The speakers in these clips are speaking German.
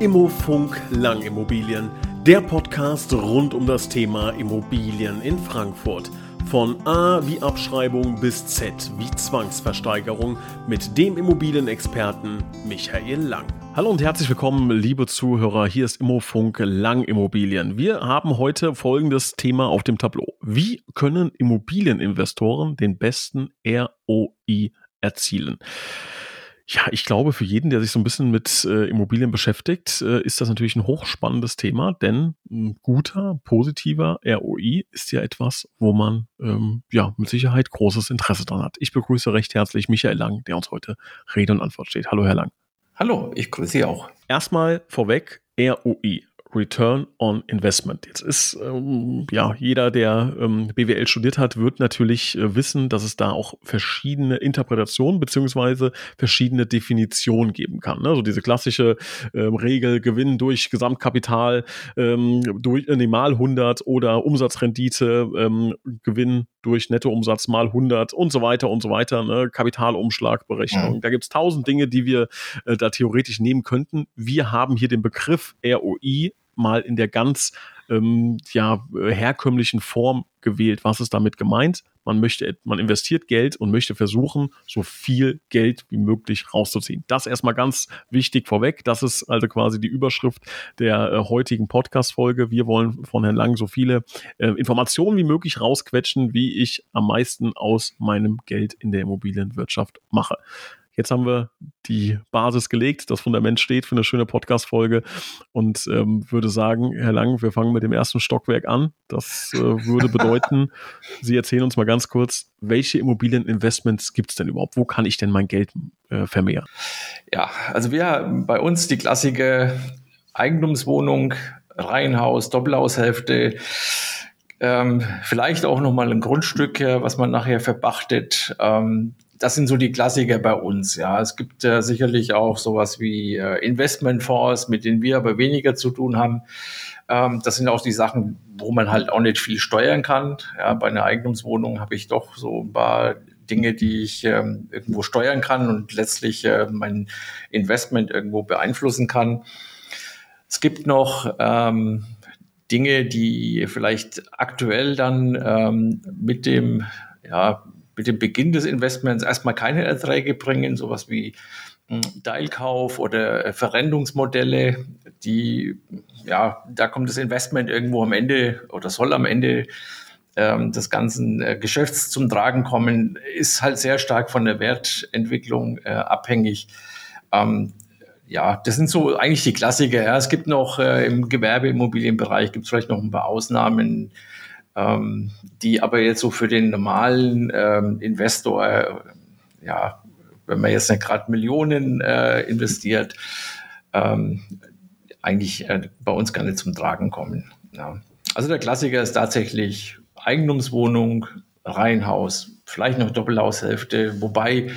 Immofunk Langimmobilien, der Podcast rund um das Thema Immobilien in Frankfurt. Von A wie Abschreibung bis Z wie Zwangsversteigerung mit dem Immobilienexperten Michael Lang. Hallo und herzlich willkommen, liebe Zuhörer. Hier ist Immofunk Langimmobilien. Wir haben heute folgendes Thema auf dem Tableau. Wie können Immobilieninvestoren den besten ROI erzielen? Ja, ich glaube, für jeden, der sich so ein bisschen mit äh, Immobilien beschäftigt, äh, ist das natürlich ein hochspannendes Thema, denn ein guter, positiver ROI ist ja etwas, wo man ähm, ja mit Sicherheit großes Interesse dran hat. Ich begrüße recht herzlich Michael Lang, der uns heute Rede und Antwort steht. Hallo, Herr Lang. Hallo, ich grüße Sie auch. Erstmal vorweg ROI. Return on Investment. Jetzt ist ähm, ja jeder, der ähm, BWL studiert hat, wird natürlich äh, wissen, dass es da auch verschiedene Interpretationen beziehungsweise verschiedene Definitionen geben kann. Ne? Also diese klassische ähm, Regel Gewinn durch Gesamtkapital ähm, durch äh, nee, mal 100 oder Umsatzrendite ähm, Gewinn durch Nettoumsatz mal 100 und so weiter und so weiter. Ne? Kapitalumschlagberechnung. Mhm. Da gibt es tausend Dinge, die wir äh, da theoretisch nehmen könnten. Wir haben hier den Begriff ROI mal in der ganz ähm, ja, herkömmlichen Form gewählt. Was ist damit gemeint? Man möchte, man investiert Geld und möchte versuchen, so viel Geld wie möglich rauszuziehen. Das erstmal ganz wichtig vorweg. Das ist also quasi die Überschrift der äh, heutigen Podcast-Folge. Wir wollen von Herrn Lang so viele äh, Informationen wie möglich rausquetschen, wie ich am meisten aus meinem Geld in der Immobilienwirtschaft mache. Jetzt haben wir die Basis gelegt, das Fundament steht für eine schöne Podcast-Folge und ähm, würde sagen, Herr Lang, wir fangen mit dem ersten Stockwerk an. Das äh, würde bedeuten, Sie erzählen uns mal ganz kurz, welche Immobilieninvestments gibt es denn überhaupt? Wo kann ich denn mein Geld äh, vermehren? Ja, also wir haben bei uns die klassische Eigentumswohnung, Reihenhaus, Doppelhaushälfte, ähm, vielleicht auch nochmal ein Grundstück, was man nachher verpachtet. Ähm, das sind so die Klassiker bei uns. Ja, es gibt äh, sicherlich auch sowas wie äh, Investmentfonds, mit denen wir aber weniger zu tun haben. Ähm, das sind auch die Sachen, wo man halt auch nicht viel steuern kann. Ja, bei einer Eigentumswohnung habe ich doch so ein paar Dinge, die ich ähm, irgendwo steuern kann und letztlich äh, mein Investment irgendwo beeinflussen kann. Es gibt noch ähm, Dinge, die vielleicht aktuell dann ähm, mit dem ja, mit dem Beginn des Investments erstmal keine Erträge bringen, sowas wie hm, Teilkauf oder äh, Verrendungsmodelle, die, ja, da kommt das Investment irgendwo am Ende oder soll am Ende ähm, des ganzen äh, Geschäfts zum Tragen kommen, ist halt sehr stark von der Wertentwicklung äh, abhängig. Ähm, ja, das sind so eigentlich die Klassiker. Ja. Es gibt noch äh, im Gewerbeimmobilienbereich gibt es vielleicht noch ein paar Ausnahmen, ähm, die aber jetzt so für den normalen ähm, Investor, äh, ja, wenn man jetzt nicht gerade Millionen äh, investiert, ähm, eigentlich äh, bei uns gar nicht zum Tragen kommen. Ja. Also der Klassiker ist tatsächlich Eigentumswohnung, Reihenhaus, vielleicht noch Doppelhaushälfte, wobei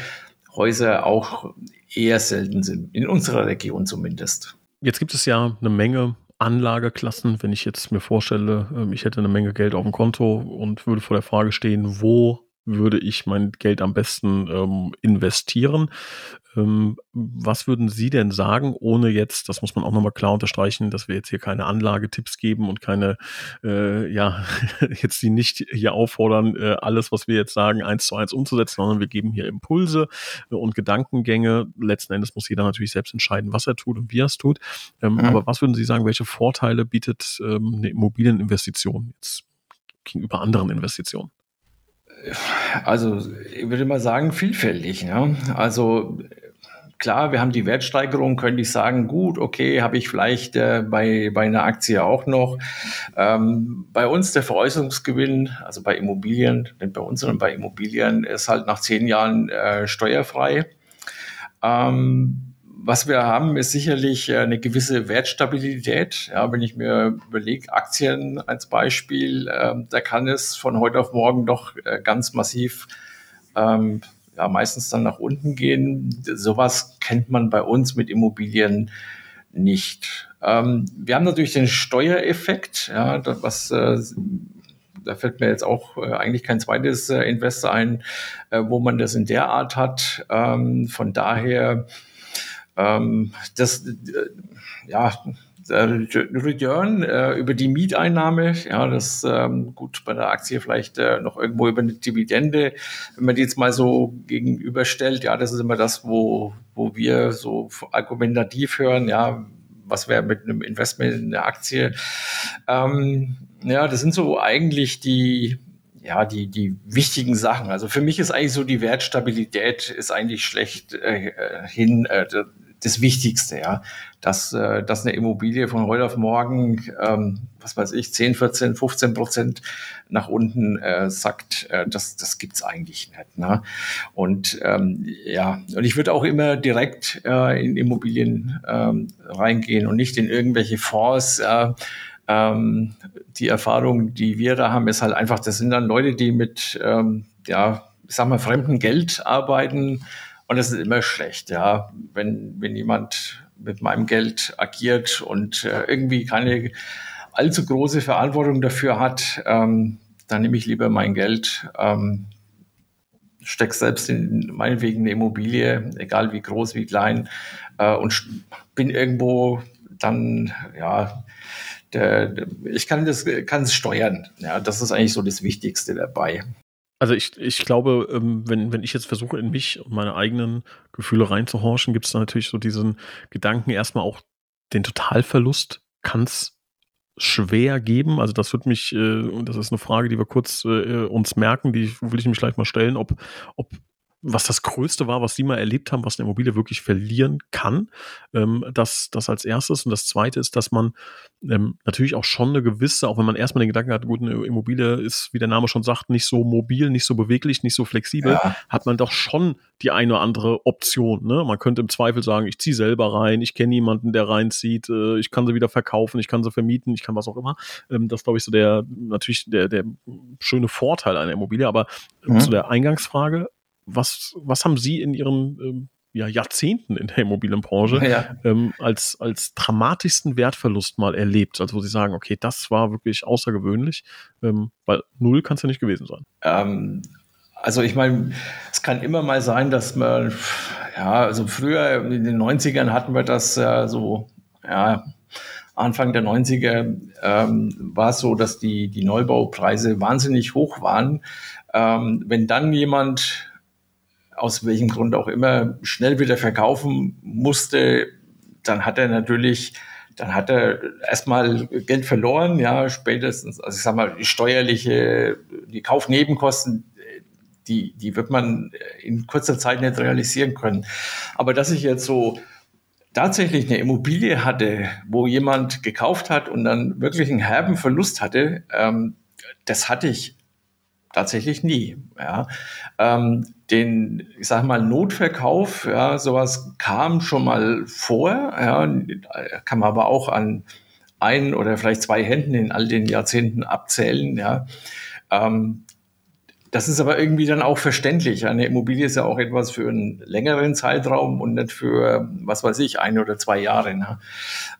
Häuser auch eher selten sind, in unserer Region zumindest. Jetzt gibt es ja eine Menge Anlageklassen, wenn ich jetzt mir vorstelle, ähm, ich hätte eine Menge Geld auf dem Konto und würde vor der Frage stehen, wo würde ich mein Geld am besten ähm, investieren? Ähm, was würden Sie denn sagen, ohne jetzt, das muss man auch nochmal klar unterstreichen, dass wir jetzt hier keine Anlagetipps geben und keine, äh, ja, jetzt Sie nicht hier auffordern, äh, alles, was wir jetzt sagen, eins zu eins umzusetzen, sondern wir geben hier Impulse äh, und Gedankengänge. Letzten Endes muss jeder natürlich selbst entscheiden, was er tut und wie er es tut. Ähm, mhm. Aber was würden Sie sagen, welche Vorteile bietet ähm, eine Immobilieninvestition jetzt gegenüber anderen Investitionen? Also ich würde mal sagen, vielfältig. Ne? Also klar, wir haben die Wertsteigerung, könnte ich sagen, gut, okay, habe ich vielleicht äh, bei, bei einer Aktie auch noch. Ähm, bei uns der Veräußerungsgewinn, also bei Immobilien, nicht bei uns, sondern bei Immobilien, ist halt nach zehn Jahren äh, steuerfrei. Ähm, was wir haben, ist sicherlich äh, eine gewisse Wertstabilität. Ja, wenn ich mir überlege, Aktien als Beispiel, äh, da kann es von heute auf morgen doch äh, ganz massiv ähm, ja, meistens dann nach unten gehen. Sowas kennt man bei uns mit Immobilien nicht. Ähm, wir haben natürlich den Steuereffekt, ja, das, was äh, da fällt mir jetzt auch äh, eigentlich kein zweites äh, Investor ein, äh, wo man das in der Art hat. Ähm, von daher ähm, das, äh, ja, Return äh, über die Mieteinnahme, ja, das ähm, gut bei der Aktie vielleicht äh, noch irgendwo über eine Dividende, wenn man die jetzt mal so gegenüberstellt, ja, das ist immer das, wo, wo wir so argumentativ hören, ja, was wäre mit einem Investment in eine Aktie? Ähm, ja, das sind so eigentlich die, ja, die, die wichtigen Sachen. Also für mich ist eigentlich so die Wertstabilität ist eigentlich schlecht äh, hin äh, das Wichtigste, ja. Dass, äh, dass eine Immobilie von heute auf morgen, ähm, was weiß ich, 10, 14, 15 Prozent nach unten äh, sackt, äh, das, das gibt's eigentlich nicht. Ne? Und ähm, ja, und ich würde auch immer direkt äh, in Immobilien ähm, reingehen und nicht in irgendwelche Fonds. Äh, ähm, die Erfahrung, die wir da haben, ist halt einfach, das sind dann Leute, die mit, ähm, ja, ich sag mal, fremdem Geld arbeiten. Und das ist immer schlecht, ja. Wenn, wenn jemand mit meinem Geld agiert und äh, irgendwie keine allzu große Verantwortung dafür hat, ähm, dann nehme ich lieber mein Geld, ähm, stecke selbst in meinetwegen eine Immobilie, egal wie groß, wie klein, äh, und bin irgendwo dann, ja, der, der, ich kann das kann es steuern. Ja, das ist eigentlich so das Wichtigste dabei. Also ich, ich glaube, ähm, wenn, wenn ich jetzt versuche, in mich und meine eigenen Gefühle reinzuhorchen, gibt es da natürlich so diesen Gedanken, erstmal auch den Totalverlust kann es schwer geben. Also das wird mich, äh, das ist eine Frage, die wir kurz äh, uns merken, die will ich mich gleich mal stellen, ob, ob was das Größte war, was Sie mal erlebt haben, was eine Immobilie wirklich verlieren kann. Ähm, das, das als erstes. Und das zweite ist, dass man ähm, natürlich auch schon eine gewisse, auch wenn man erstmal den Gedanken hat, gut, eine Immobilie ist, wie der Name schon sagt, nicht so mobil, nicht so beweglich, nicht so flexibel, ja. hat man doch schon die eine oder andere Option. Ne? Man könnte im Zweifel sagen, ich ziehe selber rein, ich kenne niemanden, der reinzieht, äh, ich kann sie wieder verkaufen, ich kann sie vermieten, ich kann was auch immer. Ähm, das glaube ich so der, natürlich der, der schöne Vorteil einer Immobilie. Aber mhm. zu der Eingangsfrage, was, was haben Sie in Ihren ähm, ja, Jahrzehnten in der Immobilienbranche ja. ähm, als, als dramatischsten Wertverlust mal erlebt? Also wo Sie sagen, okay, das war wirklich außergewöhnlich, ähm, weil null kann es ja nicht gewesen sein. Ähm, also ich meine, es kann immer mal sein, dass man, ja, also früher in den 90ern hatten wir das äh, so, ja, Anfang der 90er ähm, war es so, dass die, die Neubaupreise wahnsinnig hoch waren. Ähm, wenn dann jemand aus welchem Grund auch immer schnell wieder verkaufen musste, dann hat er natürlich, dann hat er erstmal Geld verloren, ja, spätestens, also ich sag mal, die steuerliche, die Kaufnebenkosten, die, die wird man in kurzer Zeit nicht realisieren können. Aber dass ich jetzt so tatsächlich eine Immobilie hatte, wo jemand gekauft hat und dann wirklich einen herben Verlust hatte, ähm, das hatte ich tatsächlich nie. Ja. Ähm, den, ich sag mal, Notverkauf, ja, sowas kam schon mal vor, ja, kann man aber auch an ein oder vielleicht zwei Händen in all den Jahrzehnten abzählen, ja. Ähm, das ist aber irgendwie dann auch verständlich. Eine Immobilie ist ja auch etwas für einen längeren Zeitraum und nicht für, was weiß ich, ein oder zwei Jahre. Ne?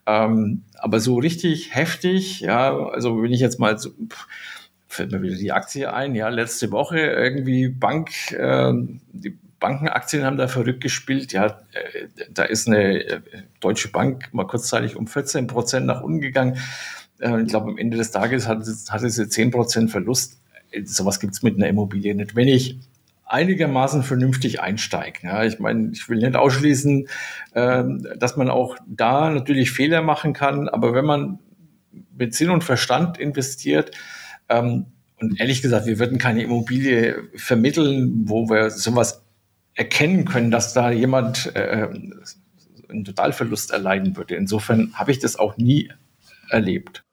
Ähm, aber so richtig heftig, ja, also wenn ich jetzt mal so, pff, fällt mir wieder die Aktie ein. Ja, letzte Woche irgendwie Bank, äh, die Bankenaktien haben da verrückt gespielt. Ja, äh, da ist eine äh, deutsche Bank mal kurzzeitig um 14 Prozent nach unten gegangen. Äh, ich glaube, am Ende des Tages hat, hatte sie 10 Prozent Verlust. Äh, sowas gibt es mit einer Immobilie nicht. Wenn ich einigermaßen vernünftig einsteige. Ja, ich meine, ich will nicht ausschließen, äh, dass man auch da natürlich Fehler machen kann, aber wenn man mit Sinn und Verstand investiert, ähm, und ehrlich gesagt, wir würden keine Immobilie vermitteln, wo wir sowas erkennen können, dass da jemand äh, einen Totalverlust erleiden würde. Insofern habe ich das auch nie erlebt.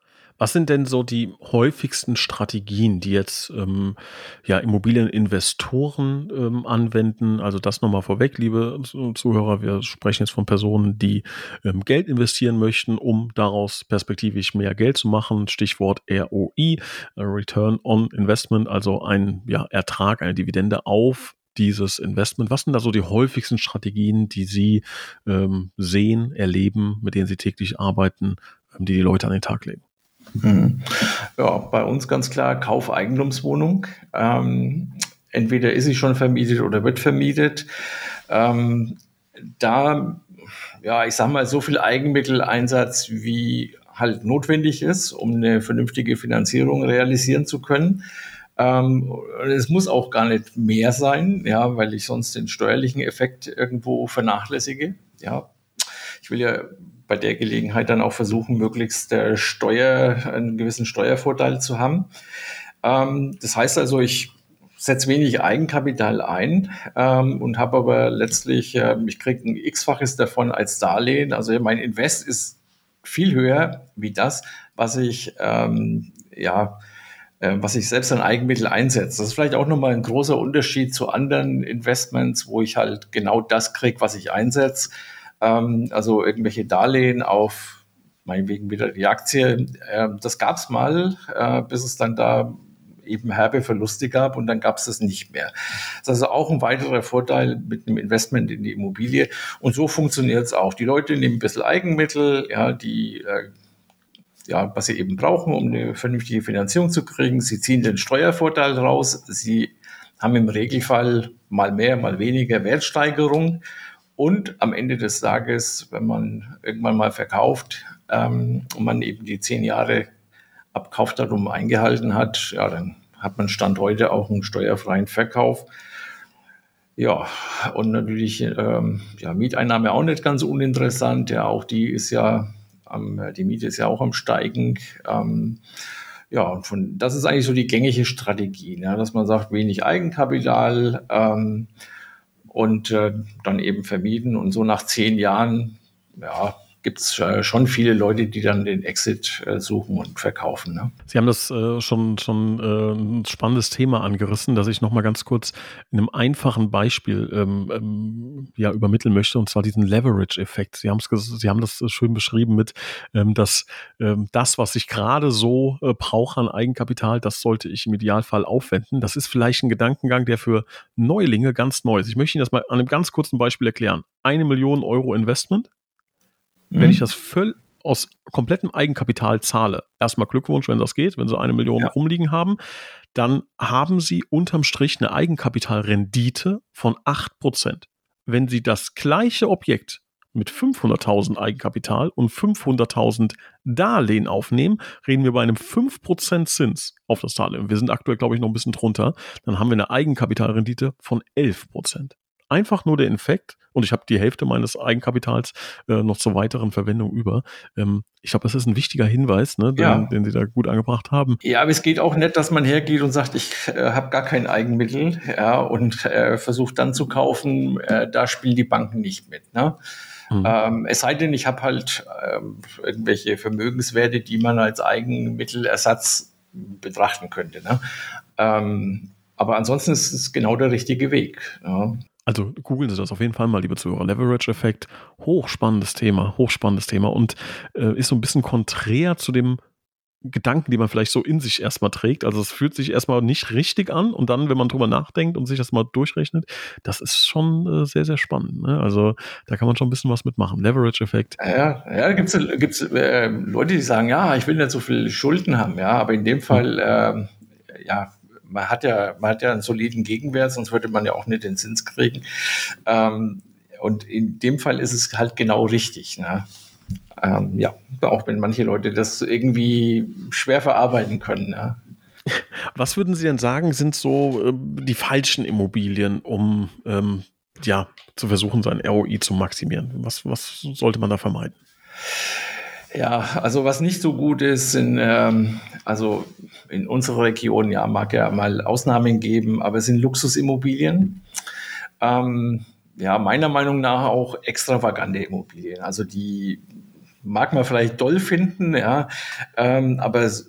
Was sind denn so die häufigsten Strategien, die jetzt ähm, ja, Immobilieninvestoren ähm, anwenden? Also das nochmal vorweg, liebe Zuhörer, wir sprechen jetzt von Personen, die ähm, Geld investieren möchten, um daraus perspektivisch mehr Geld zu machen. Stichwort ROI, äh, Return on Investment, also ein ja, Ertrag, eine Dividende auf dieses Investment? Was sind da so die häufigsten Strategien, die Sie ähm, sehen, erleben, mit denen Sie täglich arbeiten, ähm, die die Leute an den Tag legen? Mhm. Ja, bei uns ganz klar Kaufeigentumswohnung. Ähm, entweder ist sie schon vermietet oder wird vermietet. Ähm, da ja, ich sag mal, so viel Eigenmitteleinsatz, wie halt notwendig ist, um eine vernünftige Finanzierung realisieren zu können. Ähm, es muss auch gar nicht mehr sein, ja, weil ich sonst den steuerlichen Effekt irgendwo vernachlässige. Ja, ich will ja bei der Gelegenheit dann auch versuchen, möglichst der Steuer, einen gewissen Steuervorteil zu haben. Ähm, das heißt also, ich setze wenig Eigenkapital ein ähm, und habe aber letztlich, äh, ich kriege ein x-faches davon als Darlehen. Also mein Invest ist viel höher wie das, was ich ähm, ja äh, was ich selbst an Eigenmittel einsetze. Das ist vielleicht auch nochmal ein großer Unterschied zu anderen Investments, wo ich halt genau das kriege, was ich einsetze. Ähm, also irgendwelche Darlehen auf meinetwegen wieder die Aktie. Äh, das gab es mal, äh, bis es dann da eben herbe Verluste gab und dann gab es das nicht mehr. Das ist also auch ein weiterer Vorteil mit einem Investment in die Immobilie. Und so funktioniert es auch. Die Leute nehmen ein bisschen Eigenmittel, ja, die äh, ja, was sie eben brauchen, um eine vernünftige Finanzierung zu kriegen. Sie ziehen den Steuervorteil raus. Sie haben im Regelfall mal mehr, mal weniger Wertsteigerung. Und am Ende des Tages, wenn man irgendwann mal verkauft ähm, und man eben die zehn Jahre Abkaufdatum eingehalten hat, ja, dann hat man Stand heute auch einen steuerfreien Verkauf. Ja, und natürlich ähm, ja, Mieteinnahme auch nicht ganz uninteressant. Ja, auch die ist ja, am, die Miete ist ja auch am Steigen. Ähm, ja, und von, das ist eigentlich so die gängige Strategie, ne, dass man sagt, wenig Eigenkapital ähm, und äh, dann eben vermieten und so nach zehn Jahren, ja, gibt es äh, schon viele Leute, die dann den Exit äh, suchen und verkaufen. Ne? Sie haben das äh, schon, schon äh, ein spannendes Thema angerissen, das ich nochmal ganz kurz in einem einfachen Beispiel ähm, ähm, ja, übermitteln möchte, und zwar diesen Leverage-Effekt. Sie, Sie haben das schön beschrieben mit, ähm, dass ähm, das, was ich gerade so brauche an Eigenkapital, das sollte ich im Idealfall aufwenden. Das ist vielleicht ein Gedankengang, der für Neulinge ganz neu ist. Ich möchte Ihnen das mal an einem ganz kurzen Beispiel erklären. Eine Million Euro Investment wenn mhm. ich das voll aus komplettem Eigenkapital zahle, erstmal Glückwunsch, wenn das geht, wenn Sie eine Million ja. rumliegen haben, dann haben Sie unterm Strich eine Eigenkapitalrendite von 8%. Wenn Sie das gleiche Objekt mit 500.000 Eigenkapital und 500.000 Darlehen aufnehmen, reden wir bei einem 5% Zins auf das Darlehen. Wir sind aktuell, glaube ich, noch ein bisschen drunter. Dann haben wir eine Eigenkapitalrendite von 11% einfach nur der Infekt und ich habe die Hälfte meines Eigenkapitals äh, noch zur weiteren Verwendung über. Ähm, ich glaube, das ist ein wichtiger Hinweis, ne, den, ja. den, Sie da gut angebracht haben. Ja, aber es geht auch nicht, dass man hergeht und sagt, ich äh, habe gar kein Eigenmittel ja, und äh, versucht dann zu kaufen. Äh, da spielen die Banken nicht mit. Ne? Mhm. Ähm, es sei denn, ich habe halt ähm, irgendwelche Vermögenswerte, die man als Eigenmittelersatz betrachten könnte. Ne? Ähm, aber ansonsten ist es genau der richtige Weg. Ja. Also googeln Sie das auf jeden Fall mal, liebe Zuhörer. Leverage-Effekt, hochspannendes Thema, hochspannendes Thema und äh, ist so ein bisschen konträr zu dem Gedanken, die man vielleicht so in sich erstmal trägt. Also es fühlt sich erstmal nicht richtig an und dann, wenn man drüber nachdenkt und sich das mal durchrechnet, das ist schon äh, sehr, sehr spannend. Ne? Also da kann man schon ein bisschen was mitmachen. Leverage-Effekt. Ja, ja, gibt es gibt's, äh, Leute, die sagen, ja, ich will nicht so viel Schulden haben, ja, aber in dem Fall, äh, ja, man hat ja, man hat ja einen soliden Gegenwert, sonst würde man ja auch nicht den Zins kriegen. Ähm, und in dem Fall ist es halt genau richtig. Ne? Ähm, ja, auch wenn manche Leute das irgendwie schwer verarbeiten können. Ne? Was würden Sie denn sagen, sind so äh, die falschen Immobilien, um ähm, ja, zu versuchen, sein ROI zu maximieren? Was, was sollte man da vermeiden? Ja, also was nicht so gut ist, sind, ähm, also in unserer Region, ja, mag ja mal Ausnahmen geben, aber es sind Luxusimmobilien. Ähm, ja, meiner Meinung nach auch extravagante Immobilien. Also die mag man vielleicht doll finden, ja, ähm, aber es,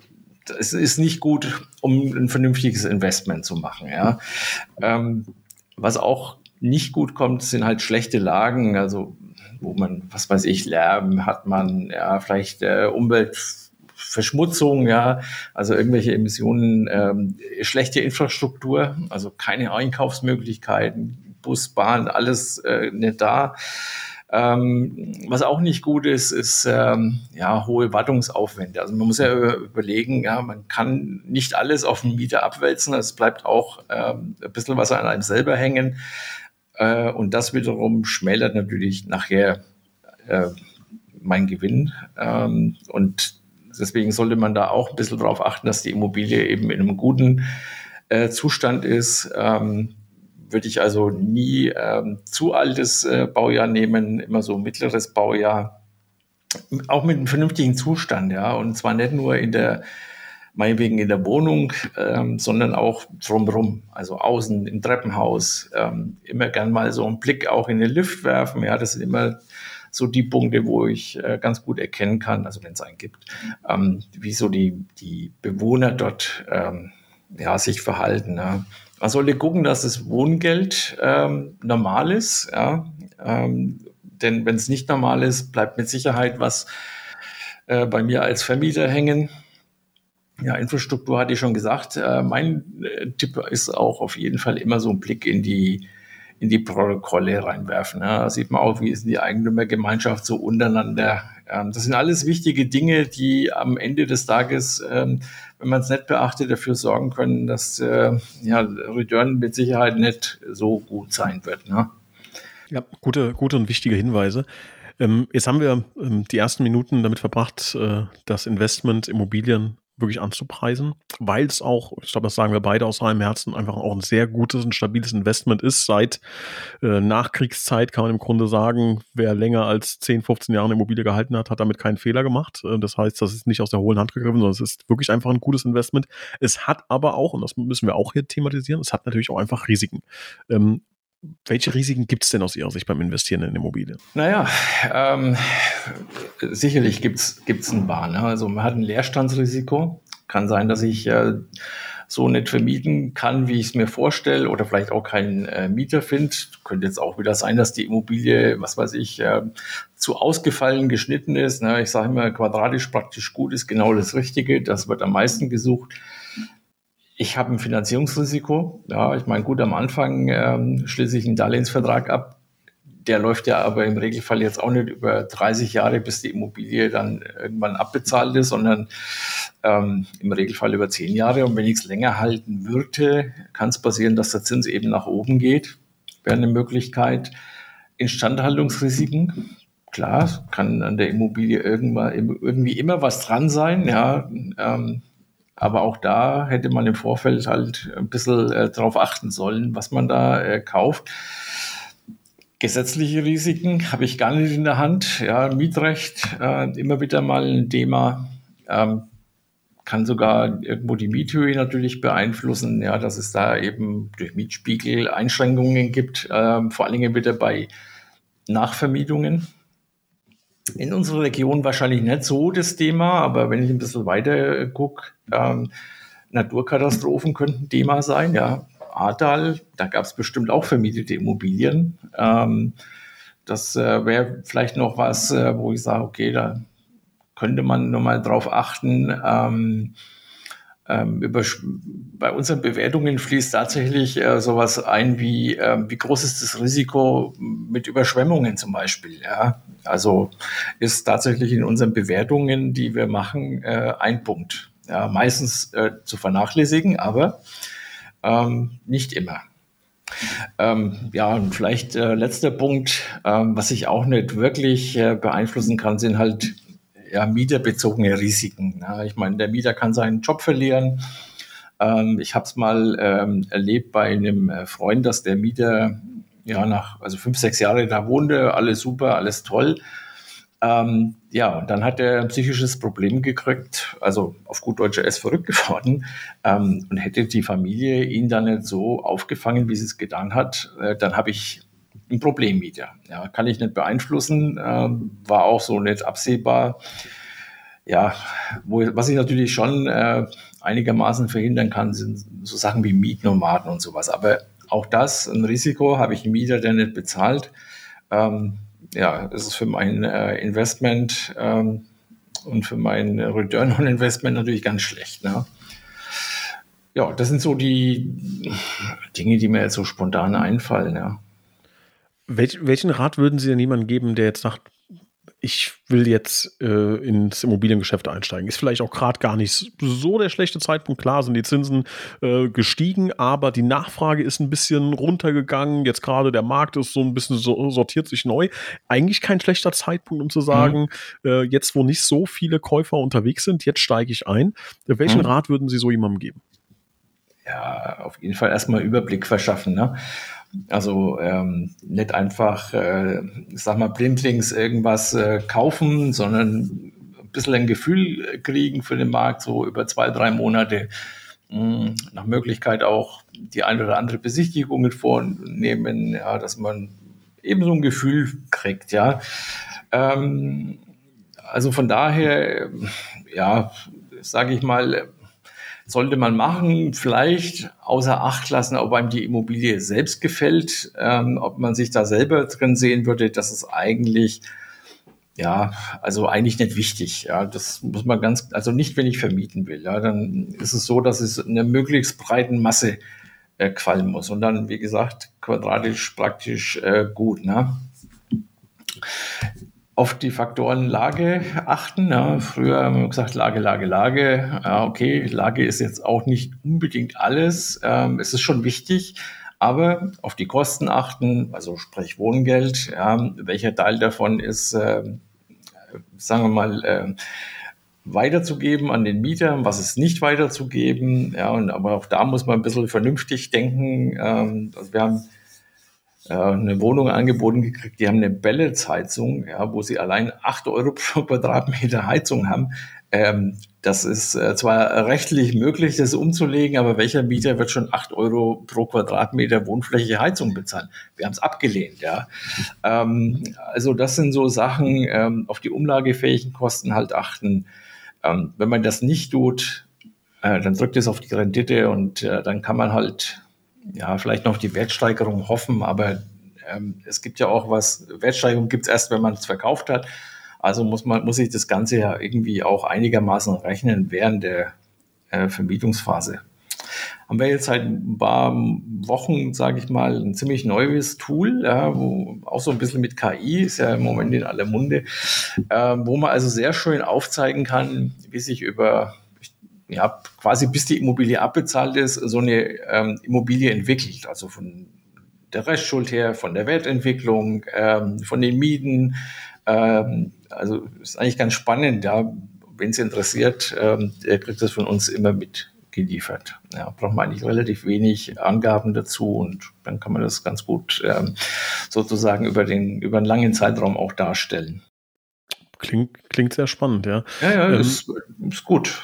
ist nicht gut, um ein vernünftiges Investment zu machen, ja. Ähm, was auch nicht gut kommt, sind halt schlechte Lagen. Also wo man, was weiß ich, Lärm hat man, ja, vielleicht äh, Umweltverschmutzung, ja, also irgendwelche Emissionen, ähm, schlechte Infrastruktur, also keine Einkaufsmöglichkeiten, Bus, Bahn, alles äh, nicht da. Ähm, was auch nicht gut ist, ist ähm, ja hohe Wartungsaufwände. Also man muss ja überlegen, ja, man kann nicht alles auf den Mieter abwälzen. Es bleibt auch ähm, ein bisschen was an einem selber hängen. Äh, und das wiederum schmälert natürlich nachher äh, mein Gewinn. Ähm, und deswegen sollte man da auch ein bisschen darauf achten, dass die Immobilie eben in einem guten äh, Zustand ist. Ähm, würde ich also nie ähm, zu altes äh, Baujahr nehmen, immer so mittleres Baujahr. Auch mit einem vernünftigen Zustand, ja. Und zwar nicht nur in der, meinetwegen in der Wohnung, ähm, sondern auch drumherum. Also außen im Treppenhaus. Ähm, immer gern mal so einen Blick auch in den Lift werfen. Ja, das sind immer so die Punkte, wo ich äh, ganz gut erkennen kann, also wenn es einen gibt, ähm, wie so die, die Bewohner dort ähm, ja, sich verhalten. Ja. Man sollte gucken, dass das Wohngeld ähm, normal ist. Ja. Ähm, denn wenn es nicht normal ist, bleibt mit Sicherheit was äh, bei mir als Vermieter hängen. Ja, Infrastruktur hatte ich schon gesagt. Äh, mein äh, Tipp ist auch auf jeden Fall immer so ein Blick in die in die Protokolle reinwerfen. Ja. Da sieht man auch, wie ist die Eigentümergemeinschaft so untereinander. Ähm, das sind alles wichtige Dinge, die am Ende des Tages, ähm, wenn man es nicht beachtet, dafür sorgen können, dass äh, ja, Return mit Sicherheit nicht so gut sein wird. Ne? Ja, gute, gute und wichtige Hinweise. Ähm, jetzt haben wir die ersten Minuten damit verbracht, das Investment Immobilien wirklich anzupreisen, weil es auch, ich glaube, das sagen wir beide aus reinem Herzen, einfach auch ein sehr gutes und stabiles Investment ist. Seit äh, Nachkriegszeit kann man im Grunde sagen, wer länger als 10, 15 Jahre eine Immobilie gehalten hat, hat damit keinen Fehler gemacht. Äh, das heißt, das ist nicht aus der hohlen Hand gegriffen, sondern es ist wirklich einfach ein gutes Investment. Es hat aber auch, und das müssen wir auch hier thematisieren, es hat natürlich auch einfach Risiken. Ähm, welche Risiken gibt es denn aus Ihrer Sicht beim Investieren in Immobilien? Naja, ähm, sicherlich gibt es ein paar. Ne? Also man hat ein Leerstandsrisiko. Kann sein, dass ich äh, so nicht vermieten kann, wie ich es mir vorstelle, oder vielleicht auch keinen äh, Mieter finde. Könnte jetzt auch wieder sein, dass die Immobilie, was weiß ich, äh, zu ausgefallen geschnitten ist. Ne? Ich sage immer, quadratisch praktisch gut ist genau das Richtige. Das wird am meisten gesucht. Ich habe ein Finanzierungsrisiko. Ja, ich meine, gut, am Anfang ähm, schließe ich einen Darlehensvertrag ab. Der läuft ja aber im Regelfall jetzt auch nicht über 30 Jahre, bis die Immobilie dann irgendwann abbezahlt ist, sondern ähm, im Regelfall über 10 Jahre. Und wenn ich es länger halten würde, kann es passieren, dass der Zins eben nach oben geht. Wäre eine Möglichkeit. Instandhaltungsrisiken. Klar, kann an der Immobilie irgendwann, irgendwie immer was dran sein. Ja, ähm, aber auch da hätte man im Vorfeld halt ein bisschen äh, darauf achten sollen, was man da äh, kauft. Gesetzliche Risiken habe ich gar nicht in der Hand. Ja, Mietrecht, äh, immer wieder mal ein Thema. Ähm, kann sogar irgendwo die Miethöhe natürlich beeinflussen, ja, dass es da eben durch Mietspiegel Einschränkungen gibt, ähm, vor allen Dingen wieder bei Nachvermietungen in unserer Region wahrscheinlich nicht so das Thema, aber wenn ich ein bisschen weiter gucke, ähm, Naturkatastrophen könnten Thema sein, ja. Ahrtal, da gab es bestimmt auch vermietete Immobilien. Ähm, das äh, wäre vielleicht noch was, äh, wo ich sage, okay, da könnte man nochmal drauf achten. Ähm, ähm, über, bei unseren Bewertungen fließt tatsächlich äh, sowas ein wie, äh, wie groß ist das Risiko mit Überschwemmungen zum Beispiel. Ja? Also ist tatsächlich in unseren Bewertungen, die wir machen, äh, ein Punkt. Ja, meistens äh, zu vernachlässigen, aber ähm, nicht immer. Ähm, ja, und vielleicht äh, letzter Punkt, ähm, was ich auch nicht wirklich äh, beeinflussen kann, sind halt ja, mieterbezogene Risiken. Ja, ich meine, der Mieter kann seinen Job verlieren. Ähm, ich habe es mal ähm, erlebt bei einem äh, Freund, dass der Mieter ja nach also fünf, sechs Jahre da wohnte, alles super, alles toll. Ähm, ja, und dann hat er ein psychisches Problem gekriegt, also auf gut Deutsch, er ist verrückt geworden ähm, und hätte die Familie ihn dann nicht so aufgefangen, wie sie es getan hat, äh, dann habe ich ein Problem mit. Ja, kann ich nicht beeinflussen, ähm, war auch so nicht absehbar. Ja, wo, was ich natürlich schon äh, einigermaßen verhindern kann, sind so Sachen wie Mietnomaden und sowas. Aber auch das, ein Risiko, habe ich einen Mieter, der nicht bezahlt. Ähm, ja, es ist für mein äh, Investment ähm, und für mein Return on Investment natürlich ganz schlecht. Ne? Ja, das sind so die Dinge, die mir jetzt so spontan einfallen. Ja. Welch, welchen Rat würden Sie denn jemandem geben, der jetzt sagt, ich will jetzt äh, ins Immobiliengeschäft einsteigen. Ist vielleicht auch gerade gar nicht so der schlechte Zeitpunkt. Klar sind die Zinsen äh, gestiegen, aber die Nachfrage ist ein bisschen runtergegangen. Jetzt gerade der Markt ist so ein bisschen so, sortiert sich neu. Eigentlich kein schlechter Zeitpunkt, um zu sagen, mhm. äh, jetzt wo nicht so viele Käufer unterwegs sind, jetzt steige ich ein. Welchen mhm. Rat würden Sie so jemandem geben? Ja, auf jeden Fall erstmal Überblick verschaffen. Ne? Also ähm, nicht einfach, äh, sag mal, blindlings irgendwas äh, kaufen, sondern ein bisschen ein Gefühl kriegen für den Markt, so über zwei, drei Monate. Mh, hm, nach Möglichkeit auch die eine oder andere Besichtigung vornehmen, ja, dass man eben so ein Gefühl kriegt, ja. Ähm, also von daher, ja, sage ich mal, sollte man machen, vielleicht außer Acht lassen, ob einem die Immobilie selbst gefällt, ähm, ob man sich da selber drin sehen würde, das ist eigentlich, ja, also eigentlich nicht wichtig. Ja, das muss man ganz, also nicht, wenn ich vermieten will. Ja, dann ist es so, dass es in einer möglichst breiten Masse äh, qualmen muss. Und dann, wie gesagt, quadratisch praktisch äh, gut. Ne? Auf die Faktoren Lage achten. Ja, früher haben wir gesagt, Lage, Lage, Lage. Ja, okay, Lage ist jetzt auch nicht unbedingt alles. Ähm, es ist schon wichtig, aber auf die Kosten achten, also sprich Wohngeld. Ja, welcher Teil davon ist, äh, sagen wir mal, äh, weiterzugeben an den Mieter, was ist nicht weiterzugeben. Ja, und aber auch da muss man ein bisschen vernünftig denken. Ähm, also wir haben eine Wohnung angeboten gekriegt, die haben eine Pelletsheizung, ja, wo sie allein acht Euro pro Quadratmeter Heizung haben. Ähm, das ist äh, zwar rechtlich möglich, das umzulegen, aber welcher Mieter wird schon acht Euro pro Quadratmeter Wohnfläche Heizung bezahlen? Wir haben es abgelehnt, ja. Ähm, also das sind so Sachen, ähm, auf die umlagefähigen Kosten halt achten. Ähm, wenn man das nicht tut, äh, dann drückt es auf die Rendite und äh, dann kann man halt ja, vielleicht noch die Wertsteigerung hoffen, aber ähm, es gibt ja auch was, Wertsteigerung gibt es erst, wenn man es verkauft hat. Also muss man, muss ich das Ganze ja irgendwie auch einigermaßen rechnen während der äh, Vermietungsphase. Haben wir jetzt seit ein paar Wochen, sage ich mal, ein ziemlich neues Tool, ja, wo auch so ein bisschen mit KI, ist ja im Moment in aller Munde, äh, wo man also sehr schön aufzeigen kann, wie sich über ja, quasi bis die Immobilie abbezahlt ist, so eine ähm, Immobilie entwickelt. Also von der Restschuld her, von der Wertentwicklung, ähm, von den Mieten. Ähm, also ist eigentlich ganz spannend, ja. Wenn es interessiert, ähm, der kriegt das von uns immer mitgeliefert. Ja, braucht man eigentlich relativ wenig Angaben dazu und dann kann man das ganz gut ähm, sozusagen über den über einen langen Zeitraum auch darstellen. Klingt, klingt sehr spannend, ja. Ja, ja, ähm, ist, ist gut.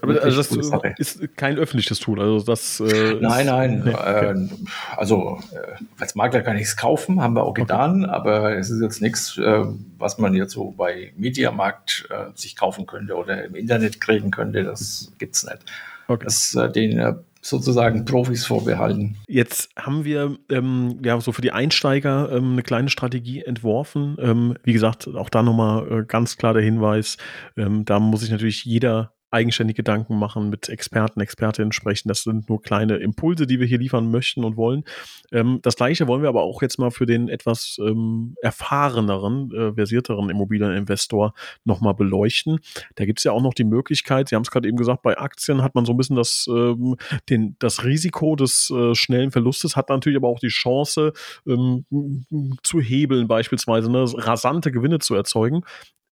Aber also das ist kein öffentliches Tool. Also das, äh, nein, nein. Nee, okay. äh, also äh, als Makler kann ich es kaufen, haben wir auch getan, okay. aber es ist jetzt nichts, äh, was man jetzt so bei Mediamarkt äh, sich kaufen könnte oder im Internet kriegen könnte. Das gibt's nicht. Okay. Das, äh, den sozusagen Profis vorbehalten. Jetzt haben wir ähm, ja so für die Einsteiger ähm, eine kleine Strategie entworfen. Ähm, wie gesagt, auch da nochmal äh, ganz klar der Hinweis, ähm, da muss sich natürlich jeder eigenständig Gedanken machen, mit Experten, Expertinnen sprechen. Das sind nur kleine Impulse, die wir hier liefern möchten und wollen. Ähm, das gleiche wollen wir aber auch jetzt mal für den etwas ähm, erfahreneren, äh, versierteren Immobilieninvestor nochmal beleuchten. Da gibt es ja auch noch die Möglichkeit, Sie haben es gerade eben gesagt, bei Aktien hat man so ein bisschen das, ähm, den, das Risiko des äh, schnellen Verlustes, hat natürlich aber auch die Chance ähm, zu hebeln, beispielsweise ne, rasante Gewinne zu erzeugen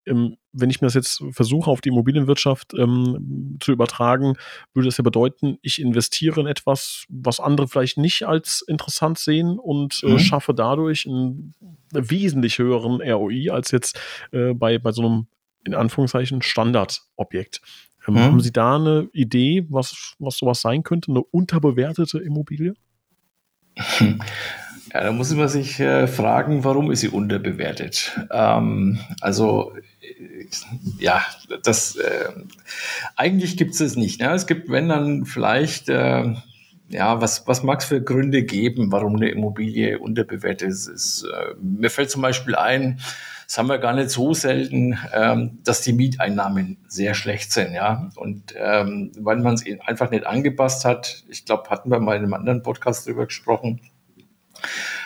ähm, wenn ich mir das jetzt versuche, auf die Immobilienwirtschaft ähm, zu übertragen, würde das ja bedeuten, ich investiere in etwas, was andere vielleicht nicht als interessant sehen und äh, mhm. schaffe dadurch einen wesentlich höheren ROI als jetzt äh, bei, bei so einem, in Anführungszeichen, Standardobjekt. Ähm, mhm. Haben Sie da eine Idee, was, was sowas sein könnte? Eine unterbewertete Immobilie? Ja, da muss man sich äh, fragen, warum ist sie unterbewertet? Ähm, also ja, das äh, eigentlich gibt es es nicht. Ne? Es gibt, wenn dann vielleicht, äh, ja, was, was mag es für Gründe geben, warum eine Immobilie unterbewertet ist? ist äh, mir fällt zum Beispiel ein, das haben wir gar nicht so selten, ähm, dass die Mieteinnahmen sehr schlecht sind, ja. Und ähm, weil man es einfach nicht angepasst hat, ich glaube, hatten wir mal in einem anderen Podcast drüber gesprochen.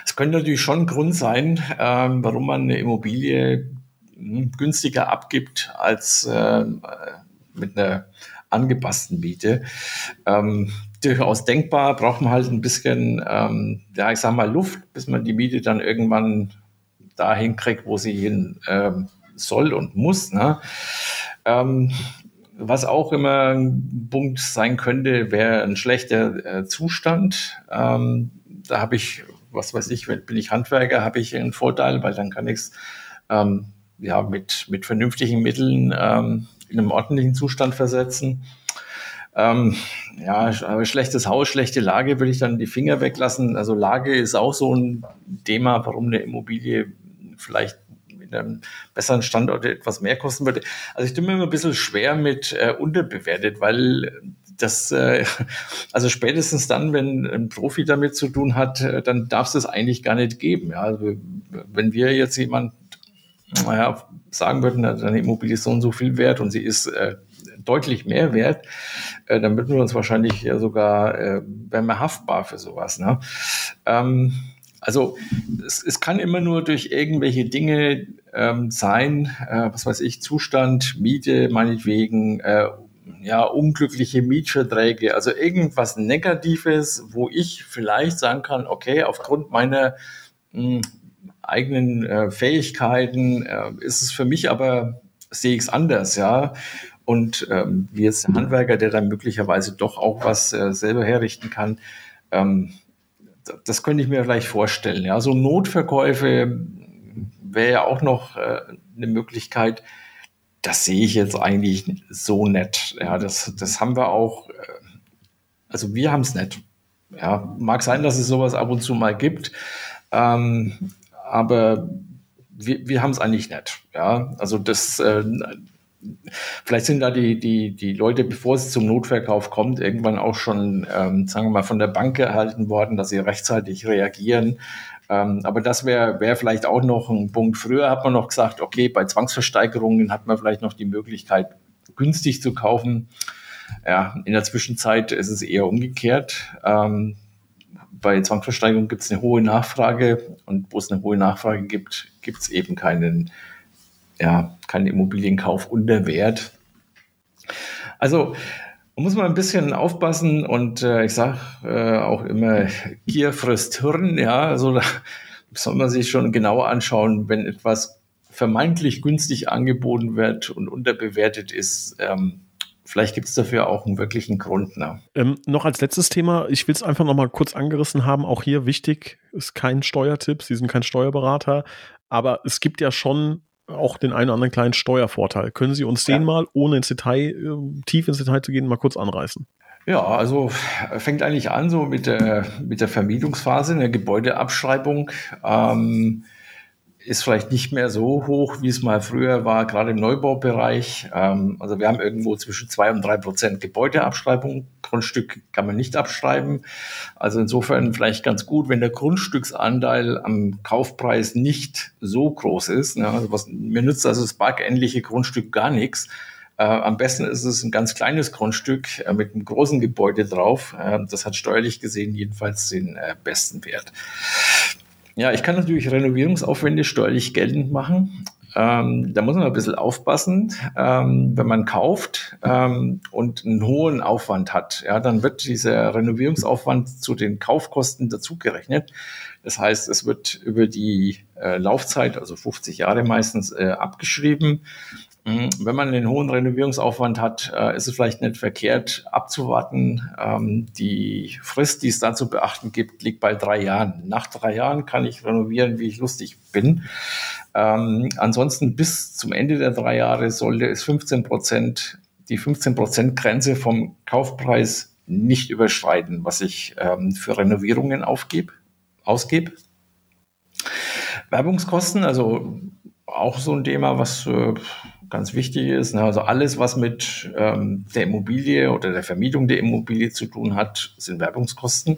Es könnte natürlich schon ein Grund sein, ähm, warum man eine Immobilie hm, günstiger abgibt als äh, mit einer angepassten Miete. Ähm, durchaus denkbar, braucht man halt ein bisschen, ähm, ja, ich sag mal, Luft, bis man die Miete dann irgendwann dahin kriegt, wo sie hin ähm, soll und muss. Ne? Ähm, was auch immer ein Punkt sein könnte, wäre ein schlechter äh, Zustand. Ähm, da habe ich, was weiß ich, bin ich Handwerker, habe ich einen Vorteil, weil dann kann ich es ähm, ja, mit, mit vernünftigen Mitteln ähm, in einem ordentlichen Zustand versetzen. Ähm, ja, schlechtes Haus, schlechte Lage würde ich dann die Finger weglassen. Also Lage ist auch so ein Thema, warum eine Immobilie vielleicht in einem besseren Standort etwas mehr kosten würde. Also ich tue mir immer ein bisschen schwer mit äh, unterbewertet, weil das, äh, also spätestens dann, wenn ein Profi damit zu tun hat, äh, dann darf es das eigentlich gar nicht geben. Ja, also wenn wir jetzt jemand, naja, sagen würden, deine Immobilie ist so und so viel wert und sie ist äh, deutlich mehr wert, äh, dann würden wir uns wahrscheinlich ja sogar, äh, wären wir haftbar für sowas. Ne? Ähm, also es, es kann immer nur durch irgendwelche Dinge ähm, sein, äh, was weiß ich, Zustand, Miete meinetwegen, äh, ja, unglückliche Mietverträge, also irgendwas Negatives, wo ich vielleicht sagen kann, okay, aufgrund meiner mh, hm, eigenen äh, Fähigkeiten äh, ist es für mich aber, sehe ich es anders, ja. Und ähm, wie jetzt der Handwerker, der dann möglicherweise doch auch was äh, selber herrichten kann, ähm, das könnte ich mir vielleicht vorstellen. Ja, so Notverkäufe wäre ja auch noch äh, eine Möglichkeit. Das sehe ich jetzt eigentlich so nett. Ja, das, das haben wir auch. Äh, also wir haben es nett. Ja, mag sein, dass es sowas ab und zu mal gibt, ähm, aber wir, wir haben es eigentlich nett. Ja, also das, äh, Vielleicht sind da die, die, die Leute, bevor es zum Notverkauf kommt, irgendwann auch schon, ähm, sagen wir mal, von der Bank erhalten worden, dass sie rechtzeitig reagieren. Ähm, aber das wäre wär vielleicht auch noch ein Punkt. Früher hat man noch gesagt, okay, bei Zwangsversteigerungen hat man vielleicht noch die Möglichkeit, günstig zu kaufen. Ja, in der Zwischenzeit ist es eher umgekehrt. Ähm, bei Zwangsversteigerung gibt es eine hohe Nachfrage und wo es eine hohe Nachfrage gibt, gibt es eben keinen ja, kein Immobilienkauf unter Wert. Also man muss mal ein bisschen aufpassen und äh, ich sage äh, auch immer, Gier frisst Hirn, ja, also da soll man sich schon genauer anschauen, wenn etwas vermeintlich günstig angeboten wird und unterbewertet ist, ähm, vielleicht gibt es dafür auch einen wirklichen Grund. Ne? Ähm, noch als letztes Thema, ich will es einfach noch mal kurz angerissen haben, auch hier wichtig, ist kein Steuertipp, Sie sind kein Steuerberater, aber es gibt ja schon auch den einen oder anderen kleinen Steuervorteil. Können Sie uns ja. den mal, ohne ins Detail, äh, tief ins Detail zu gehen, mal kurz anreißen? Ja, also fängt eigentlich an so mit der, mit der Vermietungsphase, der Gebäudeabschreibung. Ähm, ist vielleicht nicht mehr so hoch, wie es mal früher war, gerade im Neubaubereich. Ähm, also wir haben irgendwo zwischen zwei und drei Prozent Gebäudeabschreibung. Grundstück kann man nicht abschreiben. Also insofern vielleicht ganz gut, wenn der Grundstücksanteil am Kaufpreis nicht so groß ist. Ne? Also was, mir nützt also das parkähnliche Grundstück gar nichts. Äh, am besten ist es ein ganz kleines Grundstück äh, mit einem großen Gebäude drauf. Äh, das hat steuerlich gesehen jedenfalls den äh, besten Wert. Ja, ich kann natürlich Renovierungsaufwände steuerlich geltend machen. Ähm, da muss man ein bisschen aufpassen, ähm, wenn man kauft ähm, und einen hohen Aufwand hat. Ja, dann wird dieser Renovierungsaufwand zu den Kaufkosten dazugerechnet. Das heißt, es wird über die äh, Laufzeit, also 50 Jahre meistens, äh, abgeschrieben. Mhm. Wenn man einen hohen Renovierungsaufwand hat, äh, ist es vielleicht nicht verkehrt abzuwarten. Ähm, die Frist, die es da zu beachten gibt, liegt bei drei Jahren. Nach drei Jahren kann ich renovieren, wie ich lustig bin. Ähm, ansonsten bis zum Ende der drei Jahre sollte es 15 Prozent, die 15 Prozent Grenze vom Kaufpreis nicht überschreiten, was ich ähm, für Renovierungen aufgebe, ausgebe. Werbungskosten, also auch so ein Thema, was äh, ganz wichtig ist. Ne? Also alles, was mit ähm, der Immobilie oder der Vermietung der Immobilie zu tun hat, sind Werbungskosten.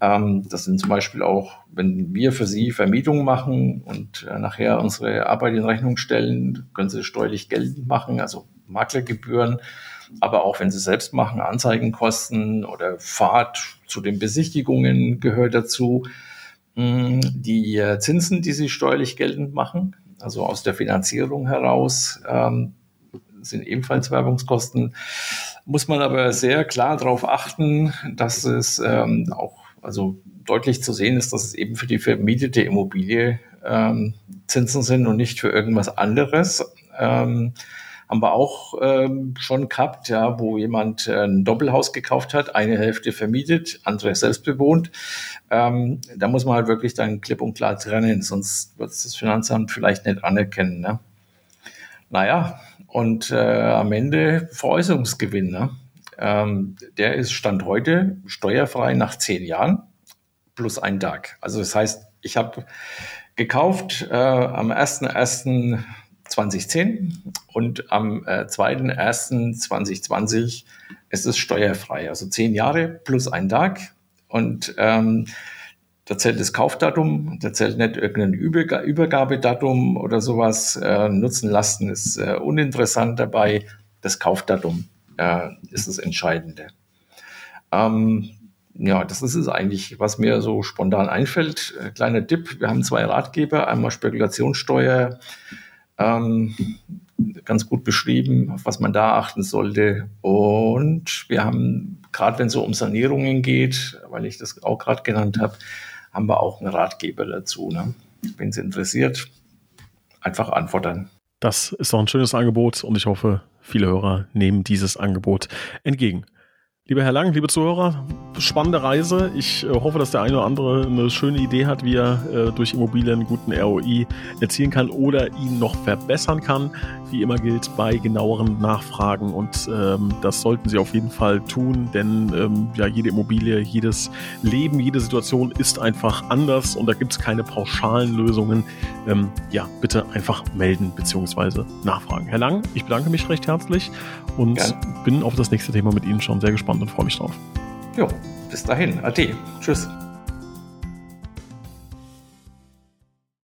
Ähm, das sind zum Beispiel auch, wenn wir für Sie Vermietung machen und äh, nachher unsere Arbeit in Rechnung stellen, können Sie steuerlich geltend machen, also Maklergebühren. Aber auch wenn Sie selbst machen, Anzeigenkosten oder Fahrt zu den Besichtigungen gehört dazu. Hm, die äh, Zinsen, die Sie steuerlich geltend machen, also aus der Finanzierung heraus, ähm, sind ebenfalls Werbungskosten. Muss man aber sehr klar darauf achten, dass es ähm, auch also deutlich zu sehen ist, dass es eben für die vermietete Immobilie ähm, Zinsen sind und nicht für irgendwas anderes. Ähm, haben wir auch ähm, schon gehabt, ja, wo jemand äh, ein Doppelhaus gekauft hat, eine Hälfte vermietet, andere selbst bewohnt. Ähm, da muss man halt wirklich dann klipp und klar trennen, sonst wird das Finanzamt vielleicht nicht anerkennen. Ne? Naja, und äh, am Ende Veräußerungsgewinn. Ne? Ähm, der ist Stand heute steuerfrei nach zehn Jahren plus ein Tag. Also das heißt, ich habe gekauft äh, am 1.1. 2010 und am äh, 2.1.2020 ist es steuerfrei. Also zehn Jahre plus ein Tag. Und ähm, da zählt das Kaufdatum, da zählt nicht irgendein Überg Übergabedatum oder sowas. Äh, Nutzen, Lasten ist äh, uninteressant dabei. Das Kaufdatum äh, ist das Entscheidende. Ähm, ja, das ist es eigentlich, was mir so spontan einfällt. Äh, kleiner Tipp, wir haben zwei Ratgeber, einmal Spekulationssteuer, ähm, ganz gut beschrieben, auf was man da achten sollte. Und wir haben, gerade wenn es so um Sanierungen geht, weil ich das auch gerade genannt habe, haben wir auch einen Ratgeber dazu. Ne? Wenn es interessiert, einfach antworten. Das ist doch ein schönes Angebot und ich hoffe, viele Hörer nehmen dieses Angebot entgegen. Lieber Herr Lang, liebe Zuhörer, spannende Reise. Ich äh, hoffe, dass der eine oder andere eine schöne Idee hat, wie er äh, durch Immobilien guten ROI erzielen kann oder ihn noch verbessern kann. Wie immer gilt bei genaueren Nachfragen und ähm, das sollten Sie auf jeden Fall tun, denn ähm, ja jede Immobilie, jedes Leben, jede Situation ist einfach anders und da gibt es keine pauschalen Lösungen. Ähm, ja, bitte einfach melden bzw. nachfragen. Herr Lang, ich bedanke mich recht herzlich und Gerne. bin auf das nächste Thema mit Ihnen schon sehr gespannt und freue mich drauf. Jo, bis dahin. Ade. Tschüss.